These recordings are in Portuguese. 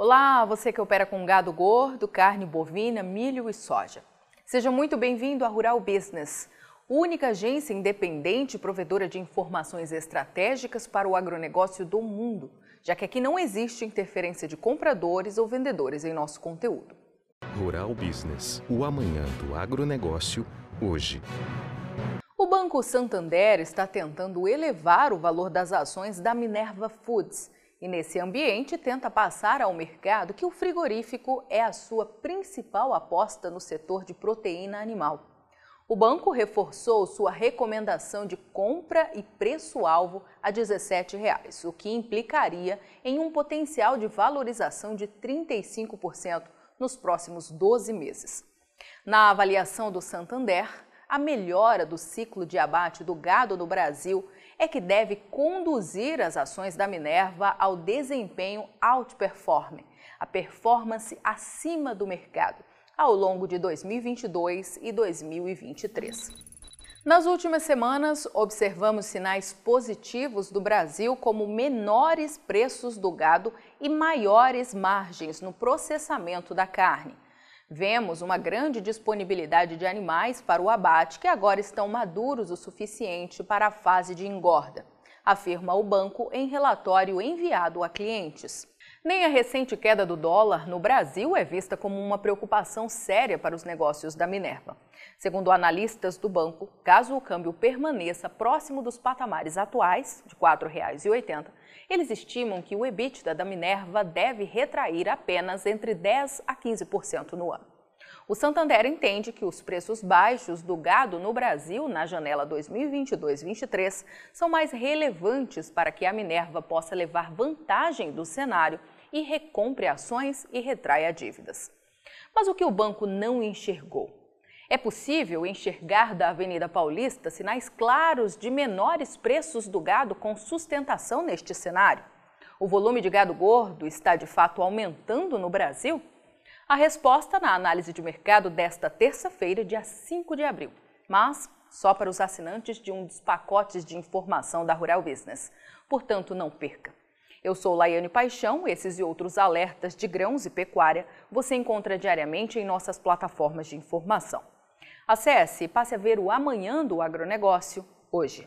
Olá, você que opera com gado gordo, carne bovina, milho e soja. Seja muito bem-vindo à Rural Business, única agência independente e provedora de informações estratégicas para o agronegócio do mundo, já que aqui não existe interferência de compradores ou vendedores em nosso conteúdo. Rural Business, o amanhã do agronegócio, hoje. O Banco Santander está tentando elevar o valor das ações da Minerva Foods e, nesse ambiente, tenta passar ao mercado que o frigorífico é a sua principal aposta no setor de proteína animal. O banco reforçou sua recomendação de compra e preço-alvo a 17 reais, o que implicaria em um potencial de valorização de 35% nos próximos 12 meses. Na avaliação do Santander, a melhora do ciclo de abate do gado no Brasil é que deve conduzir as ações da Minerva ao desempenho outperform, a performance acima do mercado, ao longo de 2022 e 2023. Nas últimas semanas, observamos sinais positivos do Brasil, como menores preços do gado e maiores margens no processamento da carne. Vemos uma grande disponibilidade de animais para o abate que agora estão maduros o suficiente para a fase de engorda, afirma o banco em relatório enviado a clientes. Nem a recente queda do dólar no Brasil é vista como uma preocupação séria para os negócios da Minerva. Segundo analistas do banco, caso o câmbio permaneça próximo dos patamares atuais, de R$ 4,80, eles estimam que o EBITDA da Minerva deve retrair apenas entre 10% a 15% no ano. O Santander entende que os preços baixos do gado no Brasil na janela 2022-23 são mais relevantes para que a Minerva possa levar vantagem do cenário e recompre ações e retraia dívidas. Mas o que o banco não enxergou? É possível enxergar da Avenida Paulista sinais claros de menores preços do gado com sustentação neste cenário? O volume de gado gordo está de fato aumentando no Brasil? A resposta na análise de mercado desta terça-feira, dia 5 de abril, mas só para os assinantes de um dos pacotes de informação da Rural Business. Portanto, não perca. Eu sou Laiane Paixão, esses e outros alertas de grãos e pecuária você encontra diariamente em nossas plataformas de informação. Acesse e passe a ver o Amanhã do Agronegócio hoje.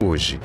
hoje.